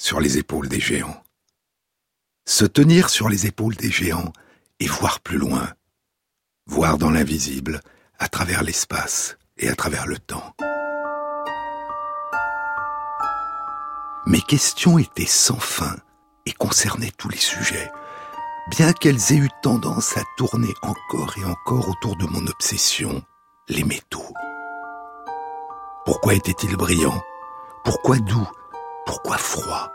sur les épaules des géants. Se tenir sur les épaules des géants et voir plus loin, voir dans l'invisible, à travers l'espace et à travers le temps. Mes questions étaient sans fin et concernaient tous les sujets, bien qu'elles aient eu tendance à tourner encore et encore autour de mon obsession, les métaux. Pourquoi était-il brillant Pourquoi doux? Pourquoi froid?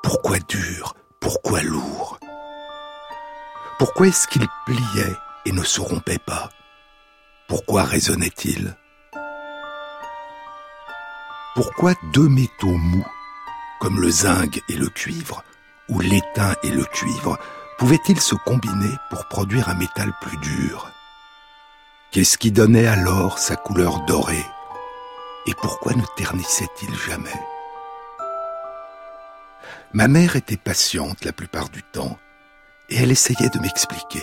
Pourquoi dur? Pourquoi lourd? Pourquoi est-ce qu'il pliait et ne se rompait pas? Pourquoi résonnait-il? Pourquoi deux métaux mous, comme le zinc et le cuivre, ou l'étain et le cuivre, pouvaient-ils se combiner pour produire un métal plus dur? Qu'est-ce qui donnait alors sa couleur dorée? Et pourquoi ne ternissait-il jamais? Ma mère était patiente la plupart du temps, et elle essayait de m'expliquer.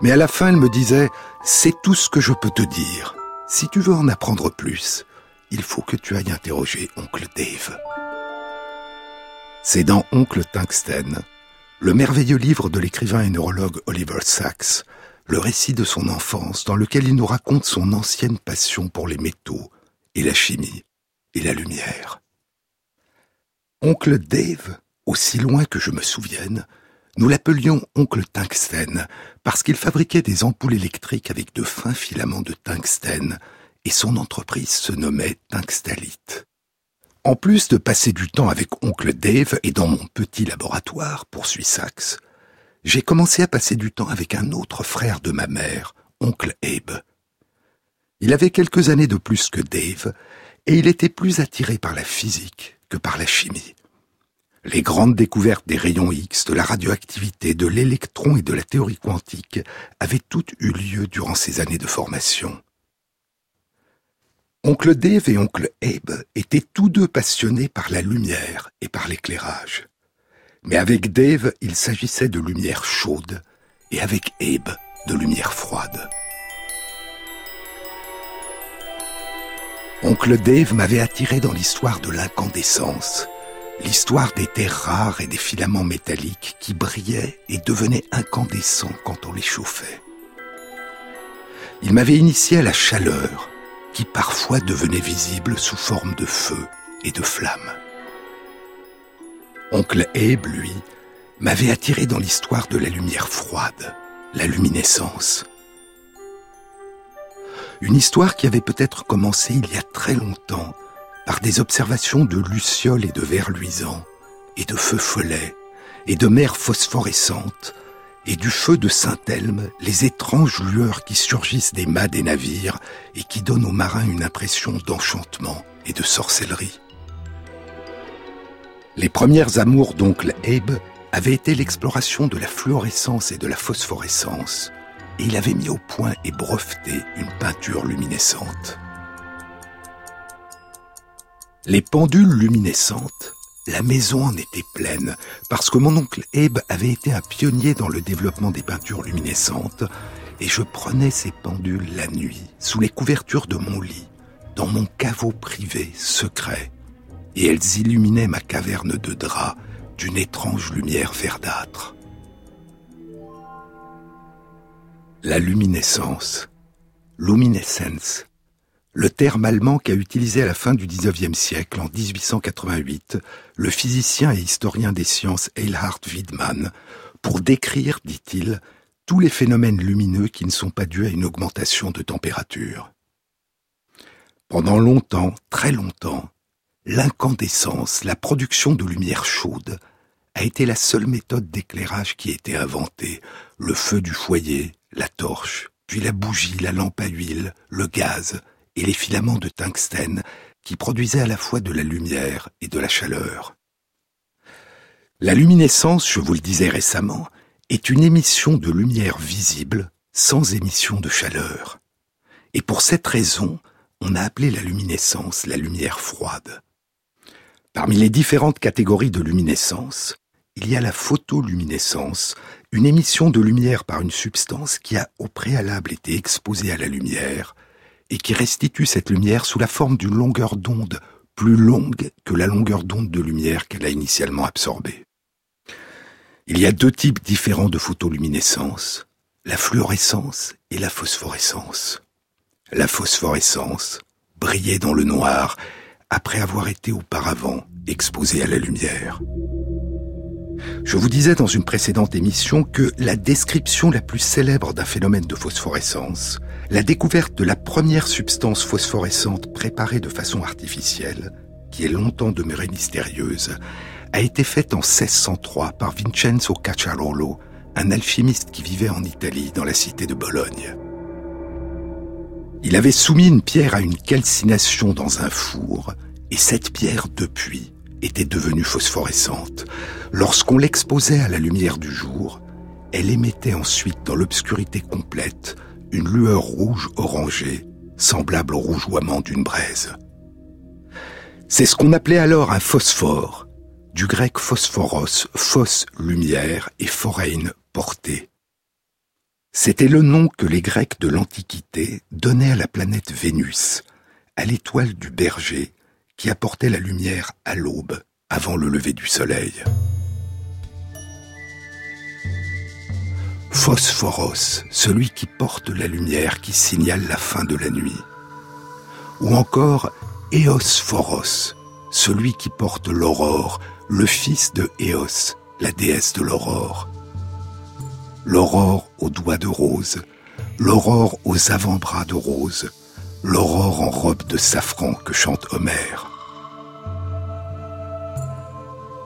Mais à la fin, elle me disait, c'est tout ce que je peux te dire. Si tu veux en apprendre plus, il faut que tu ailles interroger oncle Dave. C'est dans Oncle Tungsten, le merveilleux livre de l'écrivain et neurologue Oliver Sacks, le récit de son enfance dans lequel il nous raconte son ancienne passion pour les métaux, et la chimie et la lumière. Oncle Dave, aussi loin que je me souvienne, nous l'appelions oncle tungstène parce qu'il fabriquait des ampoules électriques avec de fins filaments de tungstène et son entreprise se nommait Tungstalite. En plus de passer du temps avec oncle Dave et dans mon petit laboratoire, poursuit Saxe, j'ai commencé à passer du temps avec un autre frère de ma mère, oncle Abe. Il avait quelques années de plus que Dave, et il était plus attiré par la physique que par la chimie. Les grandes découvertes des rayons X, de la radioactivité, de l'électron et de la théorie quantique avaient toutes eu lieu durant ces années de formation. Oncle Dave et oncle Abe étaient tous deux passionnés par la lumière et par l'éclairage. Mais avec Dave, il s'agissait de lumière chaude, et avec Abe, de lumière froide. Oncle Dave m'avait attiré dans l'histoire de l'incandescence, l'histoire des terres rares et des filaments métalliques qui brillaient et devenaient incandescents quand on les chauffait. Il m'avait initié à la chaleur, qui parfois devenait visible sous forme de feu et de flammes. Oncle Abe, lui, m'avait attiré dans l'histoire de la lumière froide, la luminescence, une histoire qui avait peut-être commencé il y a très longtemps par des observations de lucioles et de vers luisants, et de feux follets, et de mers phosphorescentes, et du feu de Saint-Elme, les étranges lueurs qui surgissent des mâts des navires et qui donnent aux marins une impression d'enchantement et de sorcellerie. Les premières amours d'oncle Abe avaient été l'exploration de la fluorescence et de la phosphorescence, et il avait mis au point et breveté une peinture luminescente. Les pendules luminescentes, la maison en était pleine, parce que mon oncle Abe avait été un pionnier dans le développement des peintures luminescentes, et je prenais ces pendules la nuit, sous les couvertures de mon lit, dans mon caveau privé secret, et elles illuminaient ma caverne de drap d'une étrange lumière verdâtre. La luminescence, luminescence, le terme allemand qu'a utilisé à la fin du XIXe siècle, en 1888, le physicien et historien des sciences Eilhard Wiedmann, pour décrire, dit-il, tous les phénomènes lumineux qui ne sont pas dus à une augmentation de température. Pendant longtemps, très longtemps, l'incandescence, la production de lumière chaude, a été la seule méthode d'éclairage qui a été inventée, le feu du foyer, la torche, puis la bougie, la lampe à huile, le gaz et les filaments de tungstène qui produisaient à la fois de la lumière et de la chaleur. La luminescence, je vous le disais récemment, est une émission de lumière visible sans émission de chaleur. Et pour cette raison, on a appelé la luminescence la lumière froide. Parmi les différentes catégories de luminescence, il y a la photoluminescence, une émission de lumière par une substance qui a au préalable été exposée à la lumière et qui restitue cette lumière sous la forme d'une longueur d'onde plus longue que la longueur d'onde de lumière qu'elle a initialement absorbée. Il y a deux types différents de photoluminescence, la fluorescence et la phosphorescence. La phosphorescence brillait dans le noir après avoir été auparavant exposée à la lumière. Je vous disais dans une précédente émission que la description la plus célèbre d'un phénomène de phosphorescence, la découverte de la première substance phosphorescente préparée de façon artificielle, qui est longtemps demeurée mystérieuse, a été faite en 1603 par Vincenzo Cacciarolo, un alchimiste qui vivait en Italie dans la cité de Bologne. Il avait soumis une pierre à une calcination dans un four, et cette pierre, depuis, était devenue phosphorescente. Lorsqu'on l'exposait à la lumière du jour, elle émettait ensuite dans l'obscurité complète une lueur rouge orangée, semblable au rougeoiement d'une braise. C'est ce qu'on appelait alors un phosphore, du grec phosphoros, phos lumière et phorein portée. C'était le nom que les Grecs de l'Antiquité donnaient à la planète Vénus, à l'étoile du berger qui apportait la lumière à l'aube avant le lever du soleil. Phosphoros, celui qui porte la lumière qui signale la fin de la nuit. Ou encore Eosphoros, celui qui porte l'aurore, le fils de Éos, la déesse de l'aurore. L'aurore aux doigts de rose, l'aurore aux avant-bras de rose, l'aurore en robe de safran que chante Homère.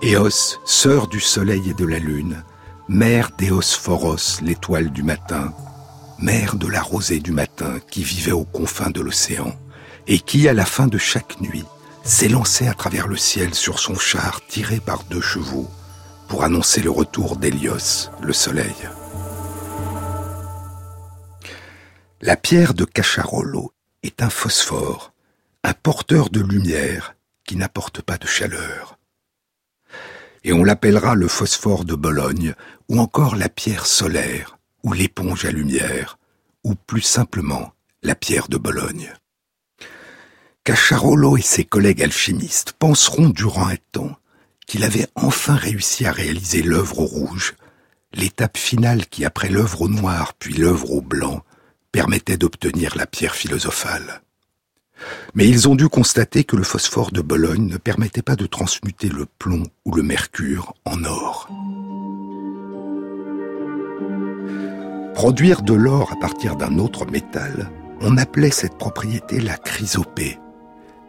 Éos, sœur du soleil et de la lune, mère d'Éosphoros, l'étoile du matin, mère de la rosée du matin qui vivait aux confins de l'océan, et qui, à la fin de chaque nuit, s'élançait à travers le ciel sur son char tiré par deux chevaux pour annoncer le retour d'Hélios, le soleil. La pierre de Cacharolo est un phosphore, un porteur de lumière qui n'apporte pas de chaleur. Et on l'appellera le phosphore de Bologne, ou encore la pierre solaire, ou l'éponge à lumière, ou plus simplement la pierre de Bologne. Cacharolo et ses collègues alchimistes penseront durant un temps qu'il avait enfin réussi à réaliser l'œuvre au rouge, l'étape finale qui, après l'œuvre au noir puis l'œuvre au blanc, permettait d'obtenir la pierre philosophale. Mais ils ont dû constater que le phosphore de Bologne ne permettait pas de transmuter le plomb ou le mercure en or. Produire de l'or à partir d'un autre métal, on appelait cette propriété la chrysopée,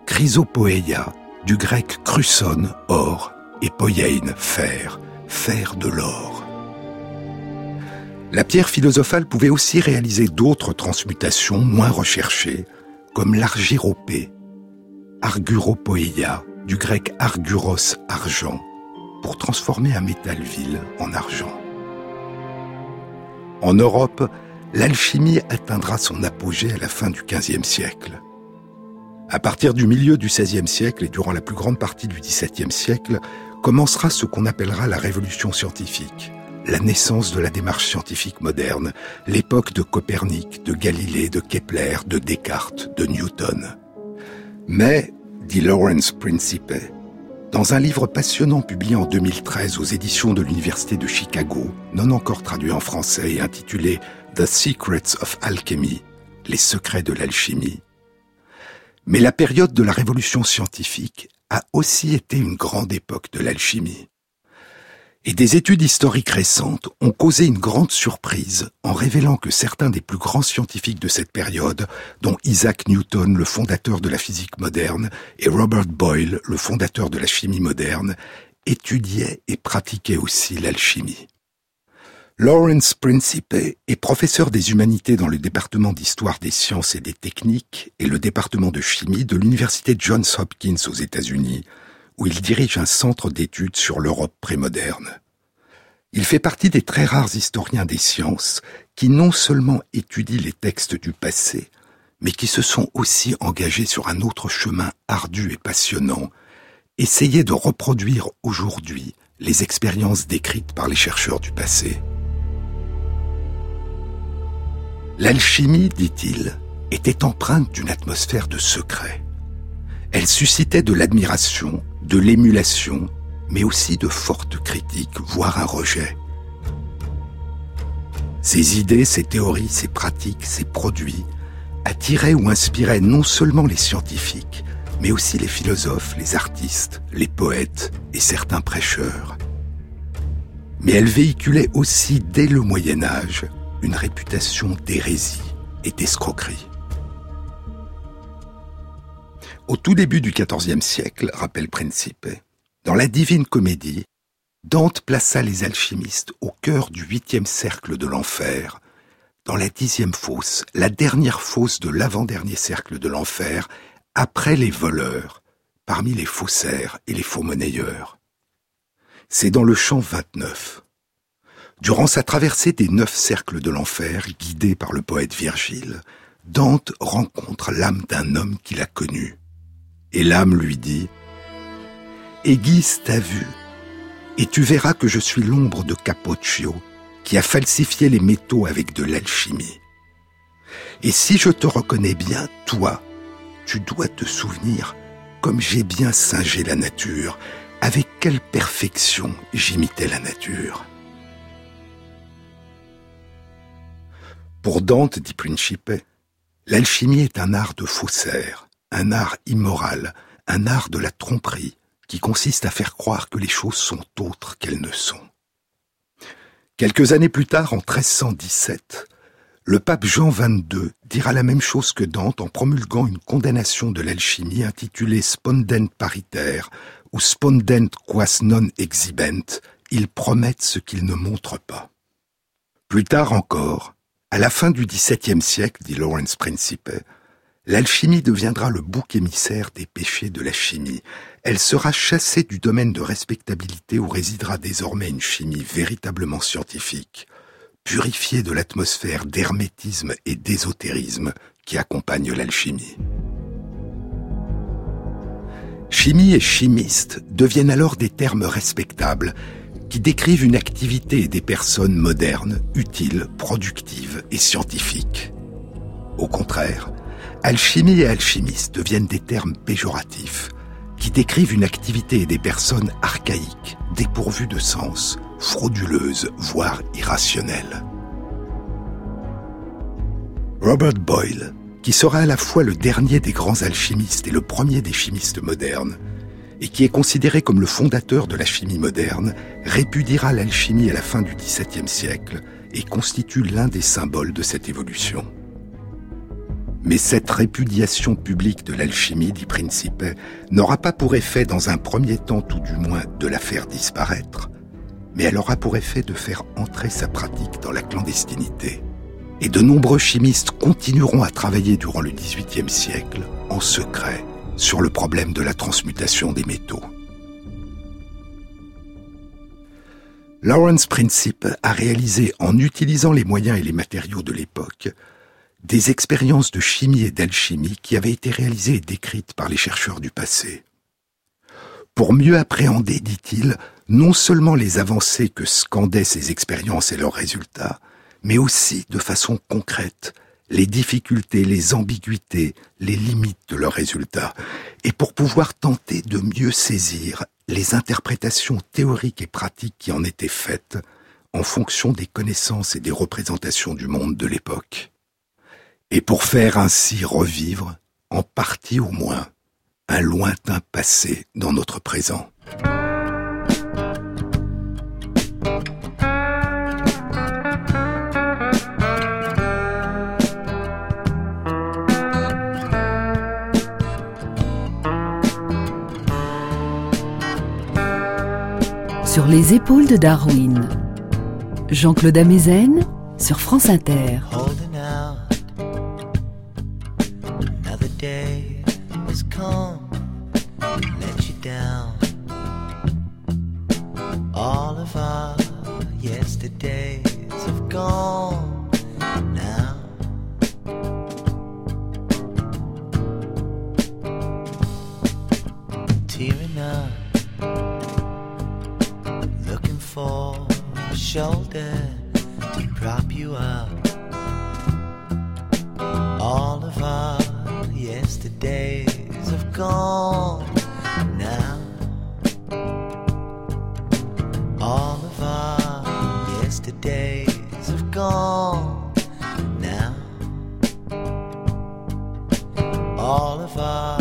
chrysopoeia, du grec chruson, or, et poiein, fer, fer de l'or. La pierre philosophale pouvait aussi réaliser d'autres transmutations moins recherchées, comme l'argyropée, arguropoeia, du grec arguros, argent, pour transformer un métal vil en argent. En Europe, l'alchimie atteindra son apogée à la fin du XVe siècle. À partir du milieu du XVIe siècle et durant la plus grande partie du XVIIe siècle, commencera ce qu'on appellera la révolution scientifique, la naissance de la démarche scientifique moderne, l'époque de Copernic, de Galilée, de Kepler, de Descartes, de Newton. Mais, dit Lawrence Principe, dans un livre passionnant publié en 2013 aux éditions de l'Université de Chicago, non encore traduit en français et intitulé The Secrets of Alchemy, les secrets de l'alchimie, mais la période de la révolution scientifique a aussi été une grande époque de l'alchimie. Et des études historiques récentes ont causé une grande surprise en révélant que certains des plus grands scientifiques de cette période, dont Isaac Newton, le fondateur de la physique moderne, et Robert Boyle, le fondateur de la chimie moderne, étudiaient et pratiquaient aussi l'alchimie. Lawrence Principe est professeur des humanités dans le département d'histoire des sciences et des techniques et le département de chimie de l'université Johns Hopkins aux États-Unis, où il dirige un centre d'études sur l'Europe prémoderne. Il fait partie des très rares historiens des sciences qui non seulement étudient les textes du passé, mais qui se sont aussi engagés sur un autre chemin ardu et passionnant, essayer de reproduire aujourd'hui les expériences décrites par les chercheurs du passé. L'alchimie, dit-il, était empreinte d'une atmosphère de secret. Elle suscitait de l'admiration, de l'émulation, mais aussi de fortes critiques, voire un rejet. Ces idées, ces théories, ces pratiques, ces produits attiraient ou inspiraient non seulement les scientifiques, mais aussi les philosophes, les artistes, les poètes et certains prêcheurs. Mais elles véhiculaient aussi dès le Moyen Âge une réputation d'hérésie et d'escroquerie. Au tout début du XIVe siècle, rappelle Principe, dans la Divine Comédie, Dante plaça les alchimistes au cœur du huitième cercle de l'enfer, dans la dixième fosse, la dernière fosse de l'avant-dernier cercle de l'enfer, après les voleurs, parmi les faussaires et les faux monnayeurs. C'est dans le chant 29. Durant sa traversée des neuf cercles de l'enfer, guidé par le poète Virgile, Dante rencontre l'âme d'un homme qu'il a connu. Et l'âme lui dit Aiguise ta vue, et tu verras que je suis l'ombre de Capoccio, qui a falsifié les métaux avec de l'alchimie. Et si je te reconnais bien, toi, tu dois te souvenir comme j'ai bien singé la nature, avec quelle perfection j'imitais la nature. Pour Dante, dit Principe, l'alchimie est un art de faussaire, un art immoral, un art de la tromperie, qui consiste à faire croire que les choses sont autres qu'elles ne sont. Quelques années plus tard, en 1317, le pape Jean XXII dira la même chose que Dante en promulguant une condamnation de l'alchimie intitulée Spondent paritaire ou Spondent quas non exhibent, ils promettent ce qu'ils ne montrent pas. Plus tard encore, à la fin du XVIIe siècle, dit Lawrence Principe, l'alchimie deviendra le bouc émissaire des péchés de la chimie. Elle sera chassée du domaine de respectabilité où résidera désormais une chimie véritablement scientifique, purifiée de l'atmosphère d'hermétisme et d'ésotérisme qui accompagne l'alchimie. Chimie et chimiste deviennent alors des termes respectables qui décrivent une activité des personnes modernes, utiles, productives et scientifiques. Au contraire, alchimie et alchimiste deviennent des termes péjoratifs qui décrivent une activité et des personnes archaïques, dépourvues de sens, frauduleuses, voire irrationnelles. Robert Boyle, qui sera à la fois le dernier des grands alchimistes et le premier des chimistes modernes, et qui est considéré comme le fondateur de la chimie moderne, répudiera l'alchimie à la fin du XVIIe siècle et constitue l'un des symboles de cette évolution. Mais cette répudiation publique de l'alchimie, dit Principe, n'aura pas pour effet dans un premier temps tout du moins de la faire disparaître, mais elle aura pour effet de faire entrer sa pratique dans la clandestinité. Et de nombreux chimistes continueront à travailler durant le XVIIIe siècle en secret sur le problème de la transmutation des métaux. Lawrence Principe a réalisé, en utilisant les moyens et les matériaux de l'époque, des expériences de chimie et d'alchimie qui avaient été réalisées et décrites par les chercheurs du passé. Pour mieux appréhender, dit-il, non seulement les avancées que scandaient ces expériences et leurs résultats, mais aussi, de façon concrète, les difficultés, les ambiguïtés, les limites de leurs résultats, et pour pouvoir tenter de mieux saisir les interprétations théoriques et pratiques qui en étaient faites en fonction des connaissances et des représentations du monde de l'époque. Et pour faire ainsi revivre, en partie au moins, un lointain passé dans notre présent. Sur les épaules de Darwin. Jean-Claude Amezen sur France Inter. Of our yesterdays have gone now. Tearing up, looking for a shoulder to prop you up. All of our yesterdays have gone our yesterdays have gone now. All of our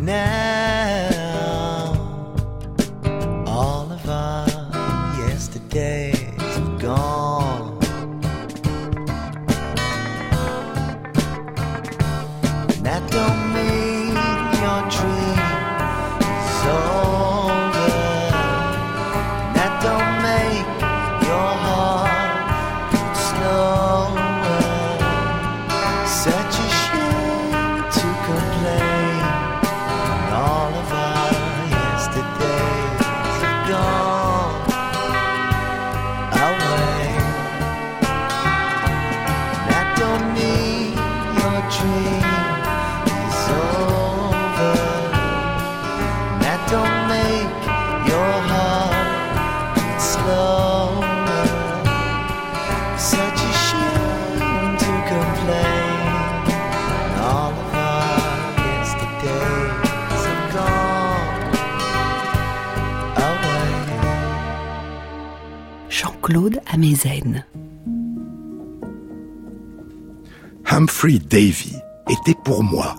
now. Humphrey Davy était pour moi,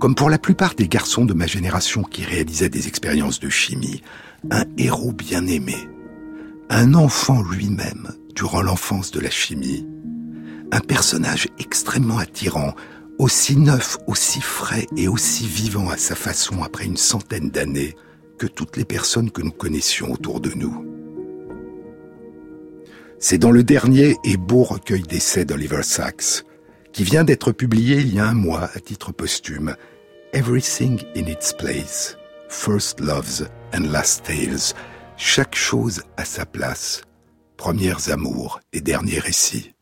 comme pour la plupart des garçons de ma génération qui réalisaient des expériences de chimie, un héros bien aimé, un enfant lui-même durant l'enfance de la chimie, un personnage extrêmement attirant, aussi neuf, aussi frais et aussi vivant à sa façon après une centaine d'années que toutes les personnes que nous connaissions autour de nous. C'est dans le dernier et beau recueil d'essais d'Oliver Sacks, qui vient d'être publié il y a un mois à titre posthume, Everything in its place, First Loves and Last Tales, chaque chose à sa place, premières amours et derniers récits.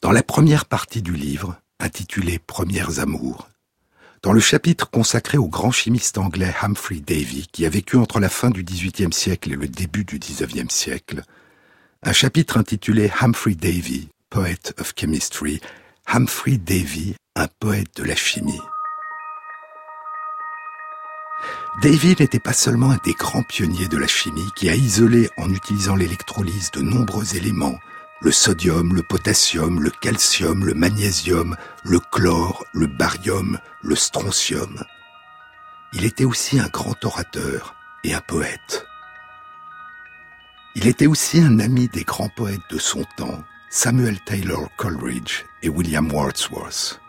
Dans la première partie du livre, intitulée Premières amours, dans le chapitre consacré au grand chimiste anglais Humphrey Davy, qui a vécu entre la fin du XVIIIe siècle et le début du XIXe siècle, un chapitre intitulé Humphrey Davy, Poet of Chemistry, Humphrey Davy, un poète de la chimie. Davy n'était pas seulement un des grands pionniers de la chimie qui a isolé en utilisant l'électrolyse de nombreux éléments, le sodium, le potassium, le calcium, le magnésium, le chlore, le barium, le strontium. Il était aussi un grand orateur et un poète. Il était aussi un ami des grands poètes de son temps, Samuel Taylor Coleridge et William Wordsworth.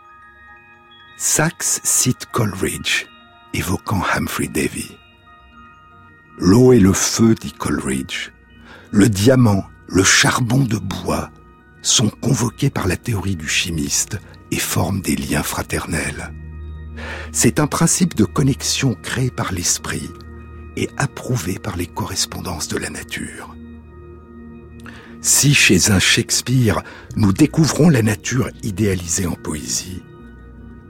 Sachs cite Coleridge, évoquant Humphrey Davy. L'eau et le feu, dit Coleridge, le diamant, le charbon de bois sont convoqués par la théorie du chimiste et forment des liens fraternels. C'est un principe de connexion créé par l'esprit et approuvé par les correspondances de la nature. Si chez un Shakespeare, nous découvrons la nature idéalisée en poésie,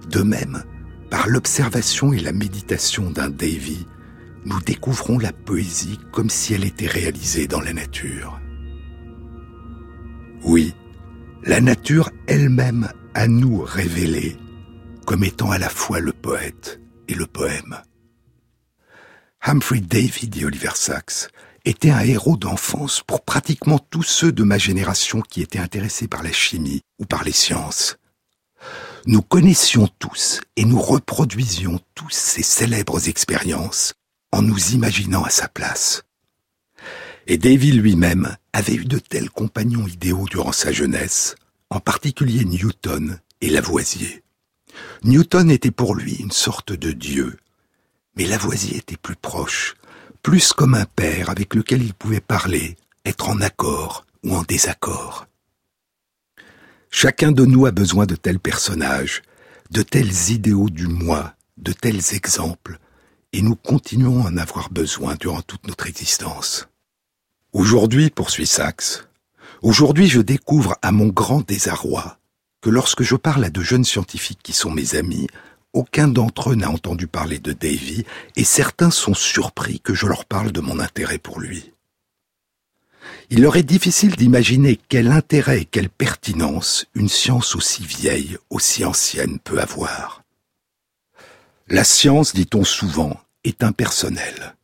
de même, par l'observation et la méditation d'un Davy, nous découvrons la poésie comme si elle était réalisée dans la nature. Oui, la nature elle-même à nous révélée comme étant à la fois le poète et le poème. Humphrey Davy, dit Oliver Sacks, était un héros d'enfance pour pratiquement tous ceux de ma génération qui étaient intéressés par la chimie ou par les sciences. Nous connaissions tous et nous reproduisions tous ces célèbres expériences en nous imaginant à sa place. Et Davy lui-même avait eu de tels compagnons idéaux durant sa jeunesse, en particulier Newton et Lavoisier. Newton était pour lui une sorte de dieu, mais Lavoisier était plus proche, plus comme un père avec lequel il pouvait parler, être en accord ou en désaccord. Chacun de nous a besoin de tels personnages, de tels idéaux du moi, de tels exemples, et nous continuons à en avoir besoin durant toute notre existence. Aujourd'hui, poursuit Sachs, aujourd'hui je découvre à mon grand désarroi que lorsque je parle à de jeunes scientifiques qui sont mes amis, aucun d'entre eux n'a entendu parler de Davy, et certains sont surpris que je leur parle de mon intérêt pour lui. Il leur est difficile d'imaginer quel intérêt quelle pertinence une science aussi vieille, aussi ancienne peut avoir. La science, dit-on souvent, est impersonnelle.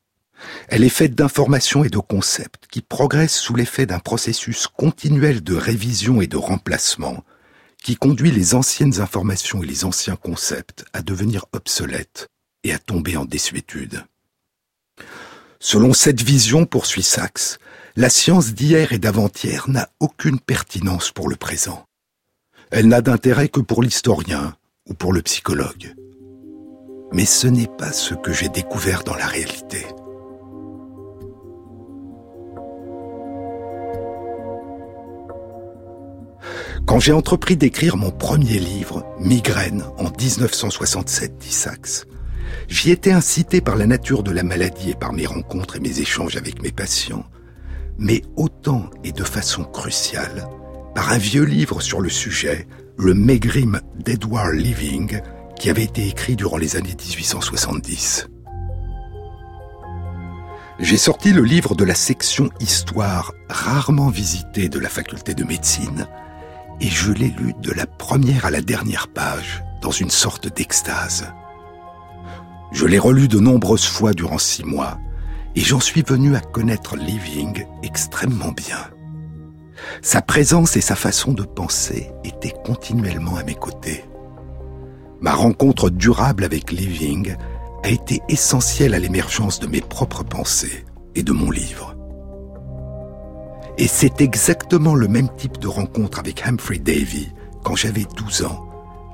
Elle est faite d'informations et de concepts qui progressent sous l'effet d'un processus continuel de révision et de remplacement qui conduit les anciennes informations et les anciens concepts à devenir obsolètes et à tomber en désuétude. Selon cette vision, poursuit Sachs, la science d'hier et d'avant-hier n'a aucune pertinence pour le présent. Elle n'a d'intérêt que pour l'historien ou pour le psychologue. Mais ce n'est pas ce que j'ai découvert dans la réalité. Quand j'ai entrepris d'écrire mon premier livre, Migraine, en 1967, dit Sachs, j'y étais incité par la nature de la maladie et par mes rencontres et mes échanges avec mes patients, mais autant et de façon cruciale par un vieux livre sur le sujet, le Megrim d'Edward Living, qui avait été écrit durant les années 1870. J'ai sorti le livre de la section Histoire rarement visitée de la faculté de médecine et je l'ai lu de la première à la dernière page dans une sorte d'extase. Je l'ai relu de nombreuses fois durant six mois et j'en suis venu à connaître Living extrêmement bien. Sa présence et sa façon de penser étaient continuellement à mes côtés. Ma rencontre durable avec Living a été essentielle à l'émergence de mes propres pensées et de mon livre. Et c'est exactement le même type de rencontre avec Humphrey Davy, quand j'avais 12 ans,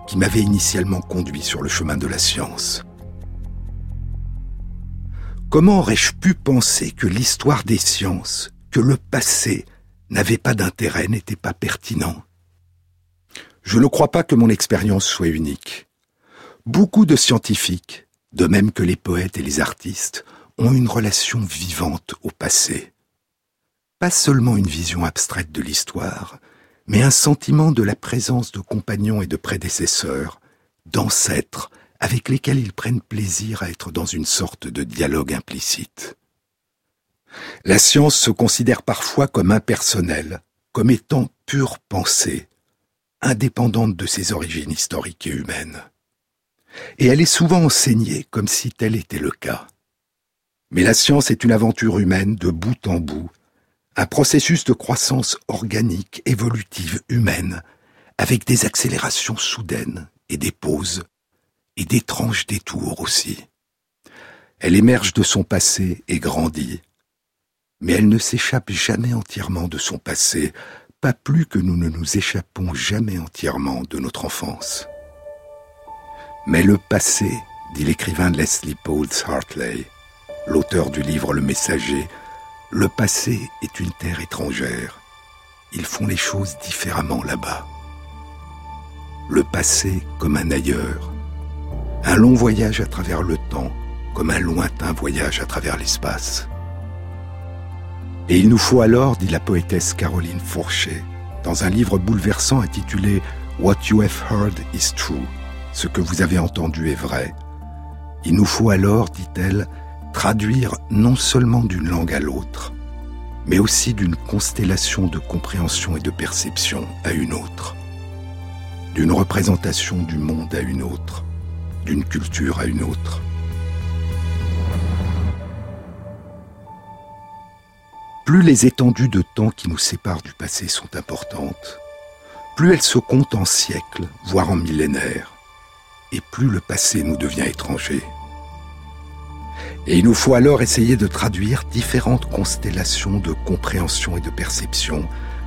qui m'avait initialement conduit sur le chemin de la science. Comment aurais-je pu penser que l'histoire des sciences, que le passé, n'avait pas d'intérêt, n'était pas pertinent? Je ne crois pas que mon expérience soit unique. Beaucoup de scientifiques, de même que les poètes et les artistes, ont une relation vivante au passé. Pas seulement une vision abstraite de l'histoire, mais un sentiment de la présence de compagnons et de prédécesseurs, d'ancêtres, avec lesquels ils prennent plaisir à être dans une sorte de dialogue implicite. La science se considère parfois comme impersonnelle, comme étant pure pensée, indépendante de ses origines historiques et humaines et elle est souvent enseignée comme si tel était le cas. Mais la science est une aventure humaine de bout en bout, un processus de croissance organique, évolutive, humaine, avec des accélérations soudaines et des pauses, et d'étranges détours aussi. Elle émerge de son passé et grandit, mais elle ne s'échappe jamais entièrement de son passé, pas plus que nous ne nous échappons jamais entièrement de notre enfance. Mais le passé, dit l'écrivain Leslie Pauls Hartley, l'auteur du livre Le Messager, le passé est une terre étrangère. Ils font les choses différemment là-bas. Le passé comme un ailleurs. Un long voyage à travers le temps, comme un lointain voyage à travers l'espace. Et il nous faut alors, dit la poétesse Caroline Fourchet, dans un livre bouleversant intitulé What You Have Heard is True, ce que vous avez entendu est vrai. Il nous faut alors, dit-elle, traduire non seulement d'une langue à l'autre, mais aussi d'une constellation de compréhension et de perception à une autre, d'une représentation du monde à une autre, d'une culture à une autre. Plus les étendues de temps qui nous séparent du passé sont importantes, plus elles se comptent en siècles, voire en millénaires, et plus le passé nous devient étranger. Et il nous faut alors essayer de traduire différentes constellations de compréhension et de perception,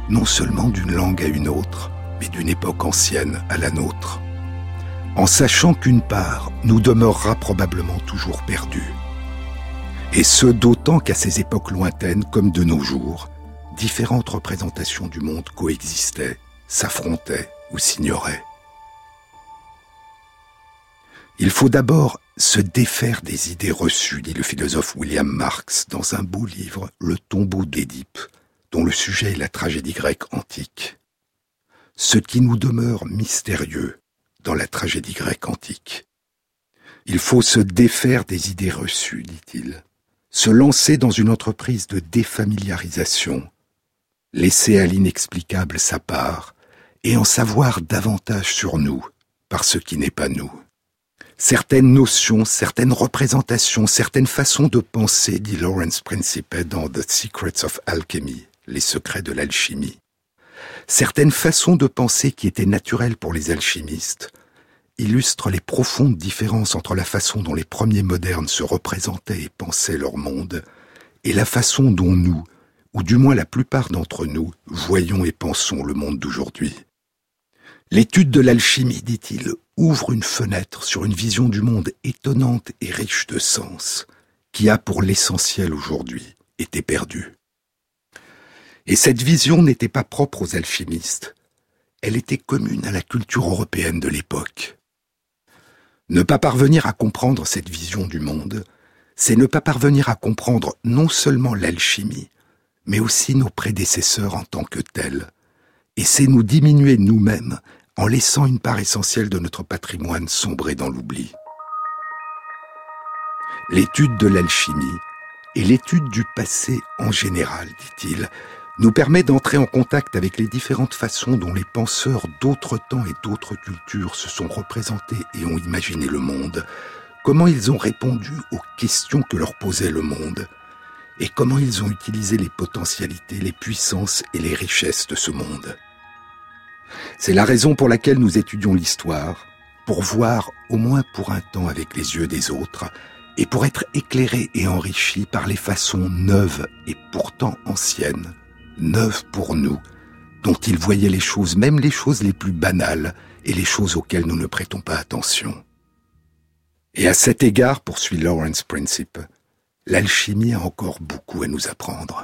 non seulement d'une langue à une autre, mais d'une époque ancienne à la nôtre. En sachant qu'une part nous demeurera probablement toujours perdue. Et ce d'autant qu'à ces époques lointaines comme de nos jours, différentes représentations du monde coexistaient, s'affrontaient ou s'ignoraient. Il faut d'abord se défaire des idées reçues, dit le philosophe William Marx dans un beau livre, Le tombeau d'Édipe, dont le sujet est la tragédie grecque antique. Ce qui nous demeure mystérieux dans la tragédie grecque antique. Il faut se défaire des idées reçues, dit-il, se lancer dans une entreprise de défamiliarisation, laisser à l'inexplicable sa part et en savoir davantage sur nous par ce qui n'est pas nous certaines notions, certaines représentations, certaines façons de penser, dit Lawrence Principe dans The Secrets of Alchemy, les secrets de l'alchimie. Certaines façons de penser qui étaient naturelles pour les alchimistes illustrent les profondes différences entre la façon dont les premiers modernes se représentaient et pensaient leur monde et la façon dont nous, ou du moins la plupart d'entre nous, voyons et pensons le monde d'aujourd'hui. L'étude de l'alchimie, dit-il, ouvre une fenêtre sur une vision du monde étonnante et riche de sens, qui a pour l'essentiel aujourd'hui été perdue. Et cette vision n'était pas propre aux alchimistes, elle était commune à la culture européenne de l'époque. Ne pas parvenir à comprendre cette vision du monde, c'est ne pas parvenir à comprendre non seulement l'alchimie, mais aussi nos prédécesseurs en tant que tels, et c'est nous diminuer nous-mêmes en laissant une part essentielle de notre patrimoine sombrer dans l'oubli. L'étude de l'alchimie et l'étude du passé en général, dit-il, nous permet d'entrer en contact avec les différentes façons dont les penseurs d'autres temps et d'autres cultures se sont représentés et ont imaginé le monde, comment ils ont répondu aux questions que leur posait le monde, et comment ils ont utilisé les potentialités, les puissances et les richesses de ce monde. C'est la raison pour laquelle nous étudions l'histoire, pour voir au moins pour un temps avec les yeux des autres, et pour être éclairés et enrichis par les façons neuves et pourtant anciennes, neuves pour nous, dont ils voyaient les choses, même les choses les plus banales et les choses auxquelles nous ne prêtons pas attention. Et à cet égard, poursuit Lawrence Principe, l'alchimie a encore beaucoup à nous apprendre.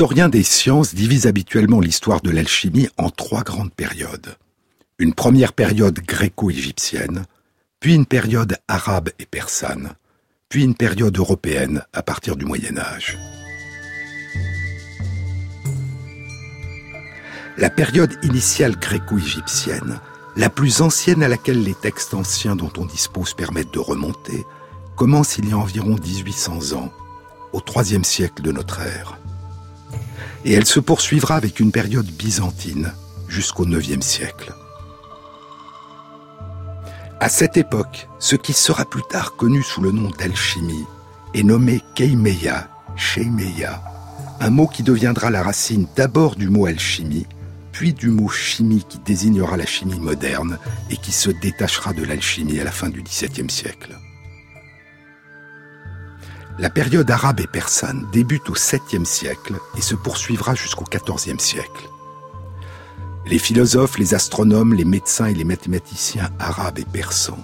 Historiens des sciences divisent habituellement l'histoire de l'alchimie en trois grandes périodes. Une première période gréco-égyptienne, puis une période arabe et persane, puis une période européenne à partir du Moyen Âge. La période initiale gréco-égyptienne, la plus ancienne à laquelle les textes anciens dont on dispose permettent de remonter, commence il y a environ 1800 ans, au IIIe siècle de notre ère et elle se poursuivra avec une période byzantine jusqu'au IXe siècle. À cette époque, ce qui sera plus tard connu sous le nom d'alchimie est nommé keimeia, sheimeia, un mot qui deviendra la racine d'abord du mot alchimie, puis du mot chimie qui désignera la chimie moderne et qui se détachera de l'alchimie à la fin du XVIIe siècle. La période arabe et persane débute au 7e siècle et se poursuivra jusqu'au 14e siècle. Les philosophes, les astronomes, les médecins et les mathématiciens arabes et persans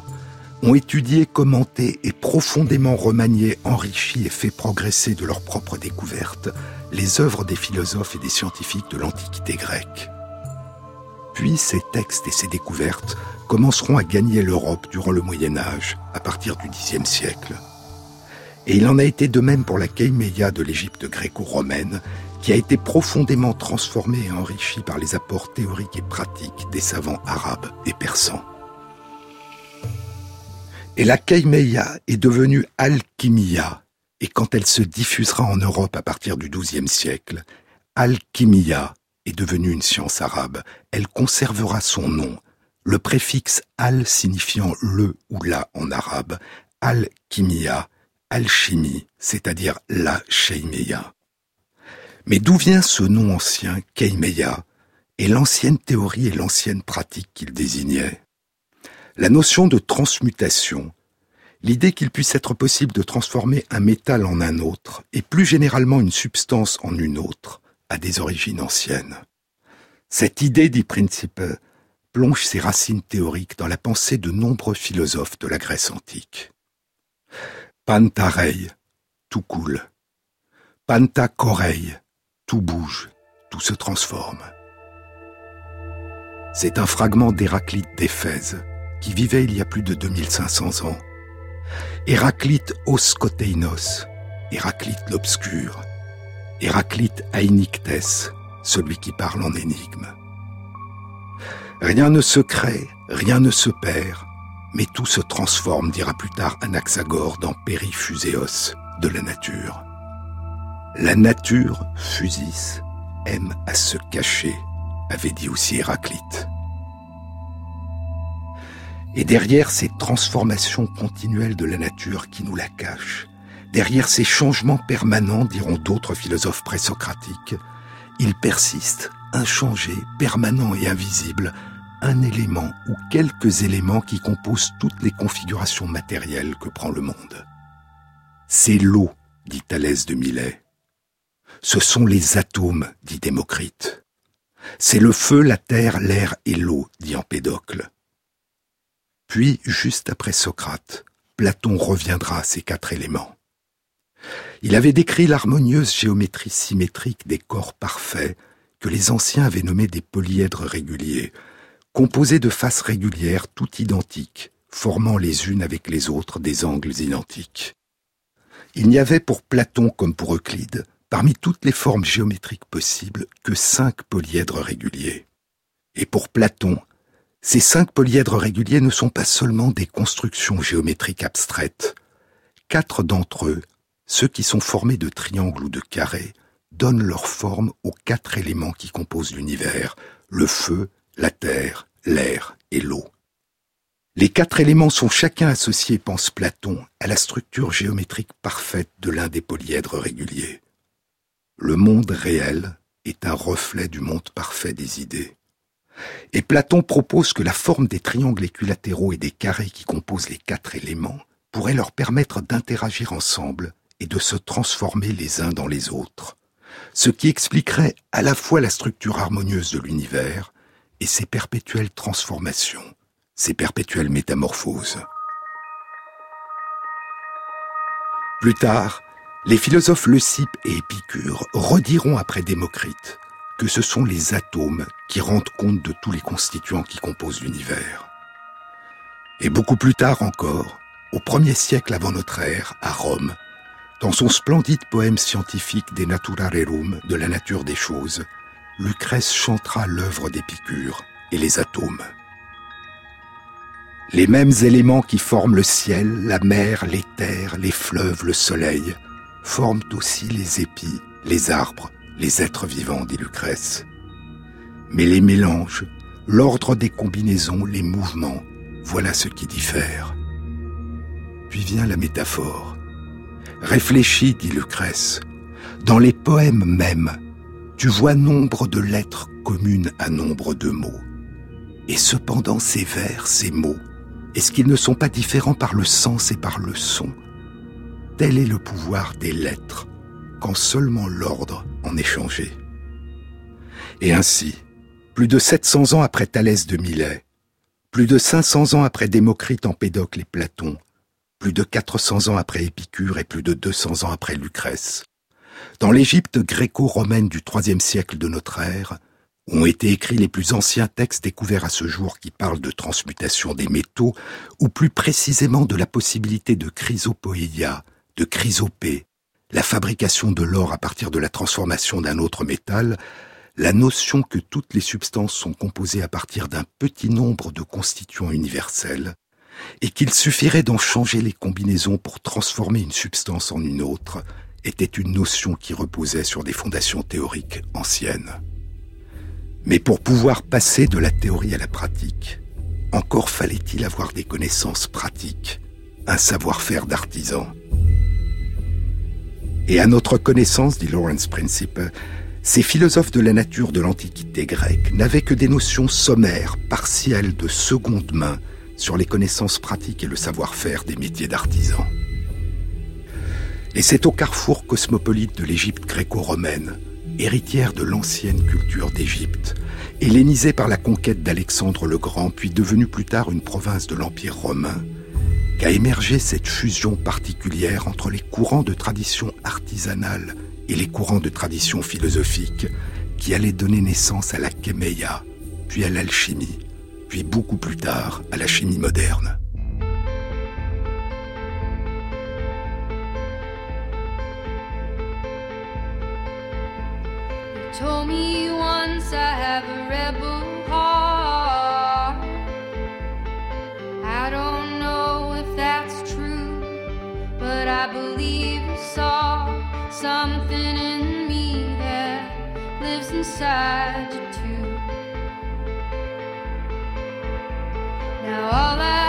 ont étudié, commenté et profondément remanié, enrichi et fait progresser de leurs propres découvertes les œuvres des philosophes et des scientifiques de l'Antiquité grecque. Puis ces textes et ces découvertes commenceront à gagner l'Europe durant le Moyen Âge, à partir du Xe siècle. Et il en a été de même pour la Keimeia de l'Égypte gréco-romaine, qui a été profondément transformée et enrichie par les apports théoriques et pratiques des savants arabes et persans. Et la Keimeia est devenue alchimia, et quand elle se diffusera en Europe à partir du XIIe siècle, alchimia est devenue une science arabe. Elle conservera son nom, le préfixe al signifiant le ou la en arabe, alchimia alchimie, c'est-à-dire la Sheimeya. Mais d'où vient ce nom ancien, Keimeya, et l'ancienne théorie et l'ancienne pratique qu'il désignait La notion de transmutation, l'idée qu'il puisse être possible de transformer un métal en un autre, et plus généralement une substance en une autre, a des origines anciennes. Cette idée, dit Principe, plonge ses racines théoriques dans la pensée de nombreux philosophes de la Grèce antique. Pantareille, tout coule. Panta tout bouge, tout se transforme. C'est un fragment d'Héraclite d'Éphèse, qui vivait il y a plus de 2500 ans. Héraclite Oskoteinos, Héraclite l'obscur, Héraclite Ainictès, celui qui parle en énigme. Rien ne se crée, rien ne se perd, mais tout se transforme, dira plus tard Anaxagore dans Périphuséos de la nature. La nature, Fusis, aime à se cacher, avait dit aussi Héraclite. Et derrière ces transformations continuelles de la nature qui nous la cachent, derrière ces changements permanents, diront d'autres philosophes présocratiques, il persiste, inchangé, permanent et invisible, un élément ou quelques éléments qui composent toutes les configurations matérielles que prend le monde. C'est l'eau, dit Thalès de Milet. Ce sont les atomes, dit Démocrite. C'est le feu, la terre, l'air et l'eau, dit Empédocle. Puis, juste après Socrate, Platon reviendra à ces quatre éléments. Il avait décrit l'harmonieuse géométrie symétrique des corps parfaits que les anciens avaient nommés des polyèdres réguliers, composés de faces régulières toutes identiques, formant les unes avec les autres des angles identiques. Il n'y avait pour Platon comme pour Euclide, parmi toutes les formes géométriques possibles, que cinq polyèdres réguliers. Et pour Platon, ces cinq polyèdres réguliers ne sont pas seulement des constructions géométriques abstraites. Quatre d'entre eux, ceux qui sont formés de triangles ou de carrés, donnent leur forme aux quatre éléments qui composent l'univers, le feu, la terre, l'air et l'eau. Les quatre éléments sont chacun associés, pense Platon, à la structure géométrique parfaite de l'un des polyèdres réguliers. Le monde réel est un reflet du monde parfait des idées. Et Platon propose que la forme des triangles équilatéraux et des carrés qui composent les quatre éléments pourrait leur permettre d'interagir ensemble et de se transformer les uns dans les autres, ce qui expliquerait à la fois la structure harmonieuse de l'univers et ses perpétuelles transformations, ses perpétuelles métamorphoses. Plus tard, les philosophes Leucippe et Épicure rediront après Démocrite que ce sont les atomes qui rendent compte de tous les constituants qui composent l'univers. Et beaucoup plus tard encore, au premier siècle avant notre ère, à Rome, dans son splendide poème scientifique De Natura Rerum, de la nature des choses, Lucrèce chantera l'œuvre d'Épicure et les atomes. Les mêmes éléments qui forment le ciel, la mer, les terres, les fleuves, le soleil, forment aussi les épis, les arbres, les êtres vivants, dit Lucrèce. Mais les mélanges, l'ordre des combinaisons, les mouvements, voilà ce qui diffère. Puis vient la métaphore. Réfléchis, dit Lucrèce. Dans les poèmes mêmes, tu vois nombre de lettres communes à nombre de mots. Et cependant ces vers, ces mots, est-ce qu'ils ne sont pas différents par le sens et par le son? Tel est le pouvoir des lettres quand seulement l'ordre en est changé. Et ainsi, plus de 700 ans après Thalès de Milet, plus de 500 ans après Démocrite, Empédocle et Platon, plus de 400 ans après Épicure et plus de 200 ans après Lucrèce, dans l'Égypte gréco-romaine du IIIe siècle de notre ère, ont été écrits les plus anciens textes découverts à ce jour qui parlent de transmutation des métaux, ou plus précisément de la possibilité de chrysopoïa, de chrysopée, la fabrication de l'or à partir de la transformation d'un autre métal, la notion que toutes les substances sont composées à partir d'un petit nombre de constituants universels, et qu'il suffirait d'en changer les combinaisons pour transformer une substance en une autre, était une notion qui reposait sur des fondations théoriques anciennes. Mais pour pouvoir passer de la théorie à la pratique, encore fallait-il avoir des connaissances pratiques, un savoir-faire d'artisan. Et à notre connaissance, dit Lawrence Principe, ces philosophes de la nature de l'Antiquité grecque n'avaient que des notions sommaires, partielles, de seconde main sur les connaissances pratiques et le savoir-faire des métiers d'artisans. Et c'est au carrefour cosmopolite de l'Égypte gréco-romaine, héritière de l'ancienne culture d'Égypte, hellénisée par la conquête d'Alexandre le Grand, puis devenue plus tard une province de l'Empire romain, qu'a émergé cette fusion particulière entre les courants de tradition artisanale et les courants de tradition philosophique qui allaient donner naissance à la kéméia, puis à l'alchimie, puis beaucoup plus tard à la chimie moderne. told me once I have a rebel heart. I don't know if that's true, but I believe I saw something in me that lives inside you too. Now all I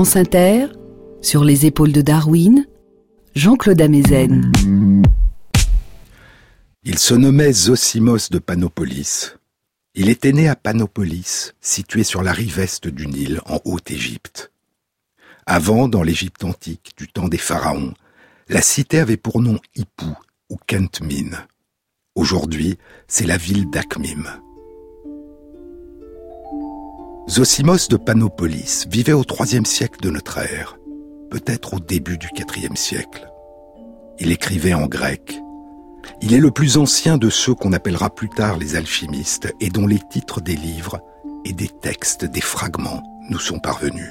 Inter, sur les épaules de Darwin, Jean-Claude Amezen. Il se nommait Zosimos de Panopolis. Il était né à Panopolis, situé sur la rive est du Nil, en Haute-Égypte. Avant, dans l'Égypte antique, du temps des pharaons, la cité avait pour nom Hippou ou Kentmin. Aujourd'hui, c'est la ville d'Akmim. Zosimos de Panopolis vivait au IIIe siècle de notre ère, peut-être au début du IVe siècle. Il écrivait en grec. Il est le plus ancien de ceux qu'on appellera plus tard les alchimistes et dont les titres des livres et des textes, des fragments nous sont parvenus.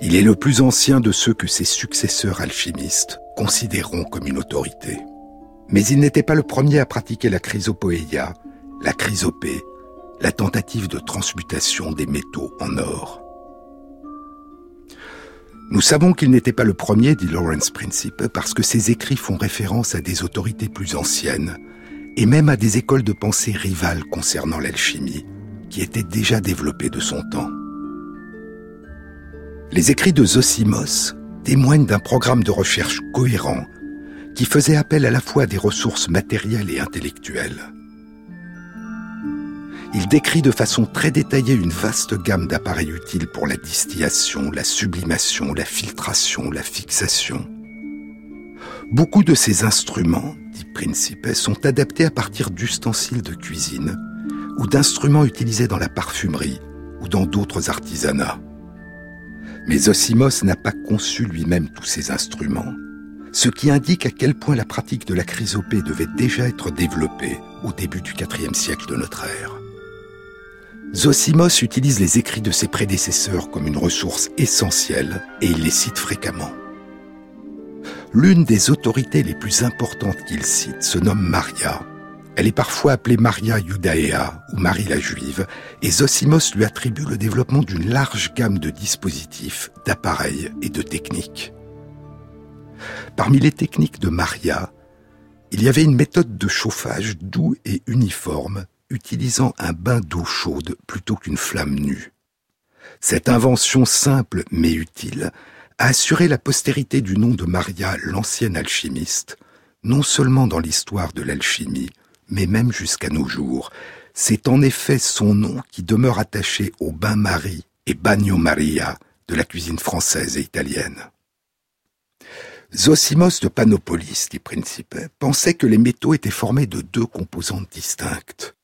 Il est le plus ancien de ceux que ses successeurs alchimistes considéreront comme une autorité. Mais il n'était pas le premier à pratiquer la chrysopoeia, la chrysopée, la tentative de transmutation des métaux en or. Nous savons qu'il n'était pas le premier, dit Lawrence Principe, parce que ses écrits font référence à des autorités plus anciennes, et même à des écoles de pensée rivales concernant l'alchimie, qui étaient déjà développées de son temps. Les écrits de Zosimos témoignent d'un programme de recherche cohérent qui faisait appel à la fois à des ressources matérielles et intellectuelles il décrit de façon très détaillée une vaste gamme d'appareils utiles pour la distillation, la sublimation, la filtration, la fixation. Beaucoup de ces instruments, dit Principe, sont adaptés à partir d'ustensiles de cuisine ou d'instruments utilisés dans la parfumerie ou dans d'autres artisanats. Mais Osimos n'a pas conçu lui-même tous ces instruments, ce qui indique à quel point la pratique de la chrysopée devait déjà être développée au début du IVe siècle de notre ère. Zosimos utilise les écrits de ses prédécesseurs comme une ressource essentielle et il les cite fréquemment. L'une des autorités les plus importantes qu'il cite se nomme Maria. Elle est parfois appelée Maria Judaea ou Marie la Juive, et Zosimos lui attribue le développement d'une large gamme de dispositifs, d'appareils et de techniques. Parmi les techniques de Maria, il y avait une méthode de chauffage doux et uniforme utilisant un bain d'eau chaude plutôt qu'une flamme nue. Cette invention simple mais utile a assuré la postérité du nom de Maria, l'ancienne alchimiste, non seulement dans l'histoire de l'alchimie, mais même jusqu'à nos jours. C'est en effet son nom qui demeure attaché au bain Marie et bagno Maria de la cuisine française et italienne. Zosimos de Panopolis, dit Principe, pensait que les métaux étaient formés de deux composantes distinctes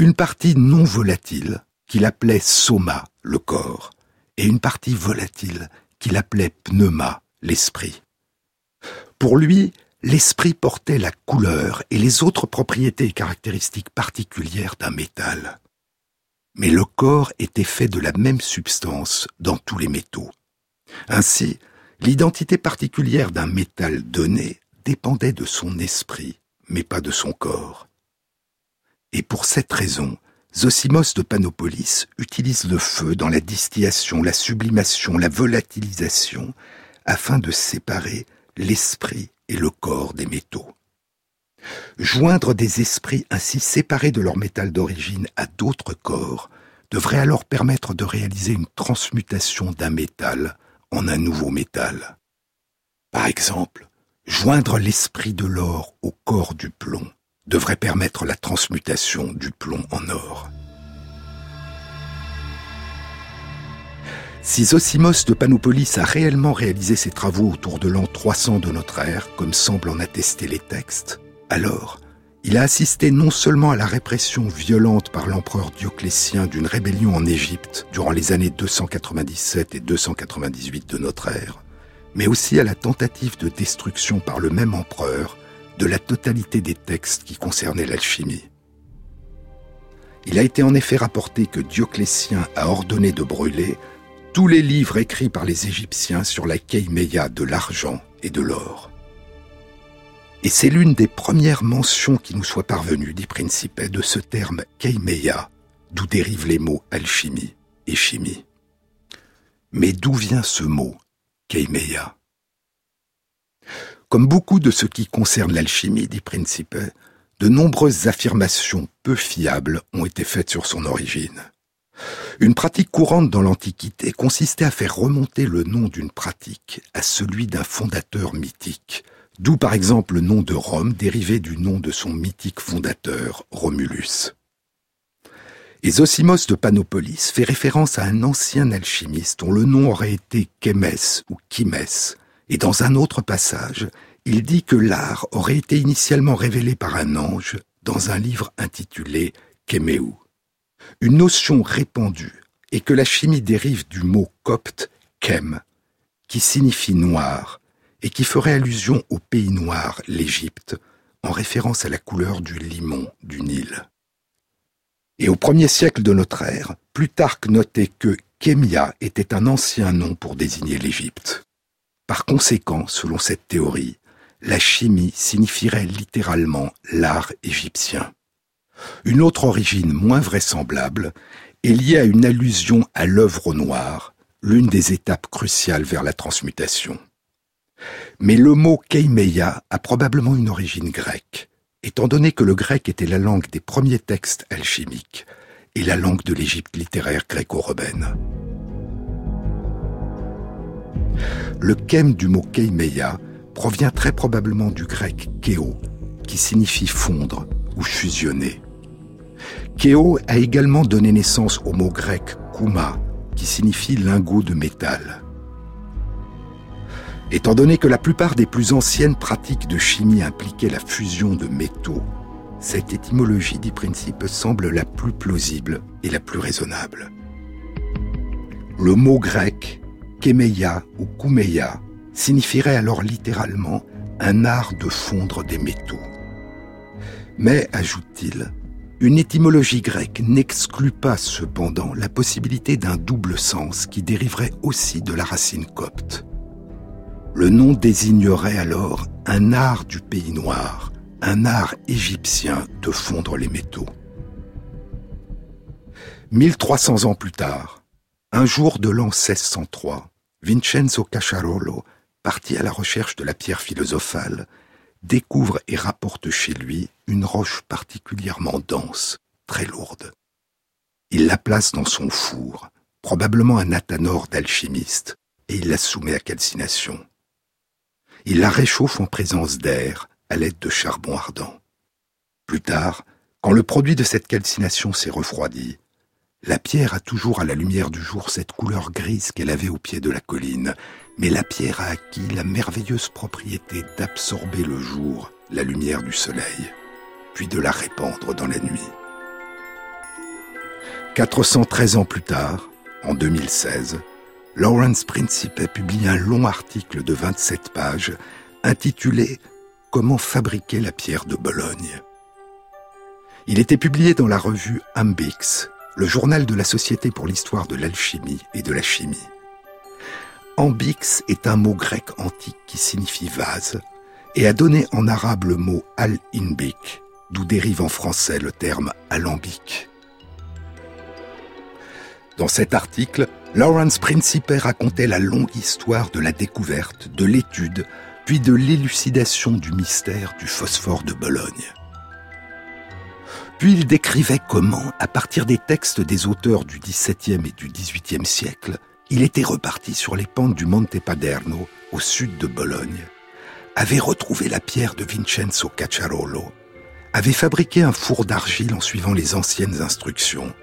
une partie non volatile qu'il appelait soma, le corps, et une partie volatile qu'il appelait pneuma, l'esprit. Pour lui, l'esprit portait la couleur et les autres propriétés caractéristiques particulières d'un métal. Mais le corps était fait de la même substance dans tous les métaux. Ainsi, l'identité particulière d'un métal donné dépendait de son esprit, mais pas de son corps. Et pour cette raison, Zosimos de Panopolis utilise le feu dans la distillation, la sublimation, la volatilisation, afin de séparer l'esprit et le corps des métaux. Joindre des esprits ainsi séparés de leur métal d'origine à d'autres corps devrait alors permettre de réaliser une transmutation d'un métal en un nouveau métal. Par exemple, joindre l'esprit de l'or au corps du plomb devrait permettre la transmutation du plomb en or. Si Zosimos de Panopolis a réellement réalisé ses travaux autour de l'an 300 de notre ère, comme semblent en attester les textes, alors il a assisté non seulement à la répression violente par l'empereur Dioclétien d'une rébellion en Égypte durant les années 297 et 298 de notre ère, mais aussi à la tentative de destruction par le même empereur de la totalité des textes qui concernaient l'alchimie. Il a été en effet rapporté que Dioclétien a ordonné de brûler tous les livres écrits par les Égyptiens sur la keimeia de l'argent et de l'or. Et c'est l'une des premières mentions qui nous soit parvenue, dit Principe, de ce terme keimeia, d'où dérivent les mots alchimie et chimie. Mais d'où vient ce mot, keimeia comme beaucoup de ce qui concerne l'alchimie, dit Principe, de nombreuses affirmations peu fiables ont été faites sur son origine. Une pratique courante dans l'Antiquité consistait à faire remonter le nom d'une pratique à celui d'un fondateur mythique, d'où par exemple le nom de Rome dérivé du nom de son mythique fondateur, Romulus. Et Zosimos de Panopolis fait référence à un ancien alchimiste dont le nom aurait été Kémès ou Kimès, et dans un autre passage, il dit que l'art aurait été initialement révélé par un ange dans un livre intitulé Kéméou. Une notion répandue est que la chimie dérive du mot copte kem, qui signifie noir, et qui ferait allusion au pays noir, l'Égypte, en référence à la couleur du limon du Nil. Et au premier siècle de notre ère, Plutarque notait que Kémia était un ancien nom pour désigner l'Égypte. Par conséquent, selon cette théorie, la chimie signifierait littéralement l'art égyptien. Une autre origine moins vraisemblable est liée à une allusion à l'œuvre au noir, l'une des étapes cruciales vers la transmutation. Mais le mot keimeia a probablement une origine grecque, étant donné que le grec était la langue des premiers textes alchimiques et la langue de l'Égypte littéraire gréco-romaine. Le kem du mot keimeia provient très probablement du grec kéo, qui signifie fondre ou fusionner. Kéo a également donné naissance au mot grec kouma, qui signifie lingot de métal. Étant donné que la plupart des plus anciennes pratiques de chimie impliquaient la fusion de métaux, cette étymologie dit principe semble la plus plausible et la plus raisonnable. Le mot grec kémeia ou koumeia signifierait alors littéralement un art de fondre des métaux. Mais, ajoute-t-il, une étymologie grecque n'exclut pas cependant la possibilité d'un double sens qui dériverait aussi de la racine copte. Le nom désignerait alors un art du pays noir, un art égyptien de fondre les métaux. 1300 ans plus tard, un jour de l'an 1603, Vincenzo Cacciarolo parti à la recherche de la pierre philosophale, découvre et rapporte chez lui une roche particulièrement dense, très lourde. Il la place dans son four, probablement un athanor d'alchimiste, et il la soumet à calcination. Il la réchauffe en présence d'air à l'aide de charbon ardent. Plus tard, quand le produit de cette calcination s'est refroidi, la pierre a toujours à la lumière du jour cette couleur grise qu'elle avait au pied de la colline, mais la pierre a acquis la merveilleuse propriété d'absorber le jour, la lumière du soleil, puis de la répandre dans la nuit. 413 ans plus tard, en 2016, Lawrence Principe a publié un long article de 27 pages intitulé Comment fabriquer la pierre de Bologne. Il était publié dans la revue Ambix, le journal de la Société pour l'histoire de l'alchimie et de la chimie. Ambix est un mot grec antique qui signifie vase et a donné en arabe le mot al-inbik, d'où dérive en français le terme alambic. Dans cet article, Lawrence Principe racontait la longue histoire de la découverte, de l'étude, puis de l'élucidation du mystère du phosphore de Bologne. Puis il décrivait comment, à partir des textes des auteurs du XVIIe et du XVIIIe siècle, il était reparti sur les pentes du Monte Paderno, au sud de Bologne, avait retrouvé la pierre de Vincenzo Cacciarolo, avait fabriqué un four d'argile en suivant les anciennes instructions,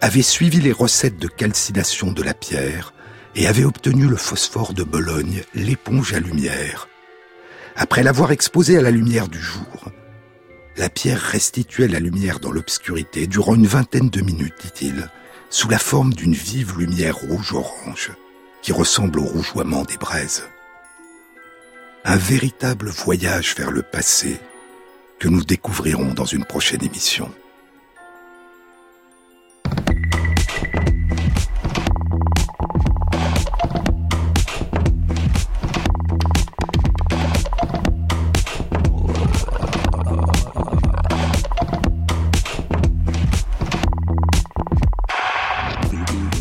avait suivi les recettes de calcination de la pierre et avait obtenu le phosphore de Bologne, l'éponge à lumière. Après l'avoir exposé à la lumière du jour, la pierre restituait la lumière dans l'obscurité durant une vingtaine de minutes, dit-il, sous la forme d'une vive lumière rouge-orange qui ressemble au rougeoiement des braises. Un véritable voyage vers le passé que nous découvrirons dans une prochaine émission.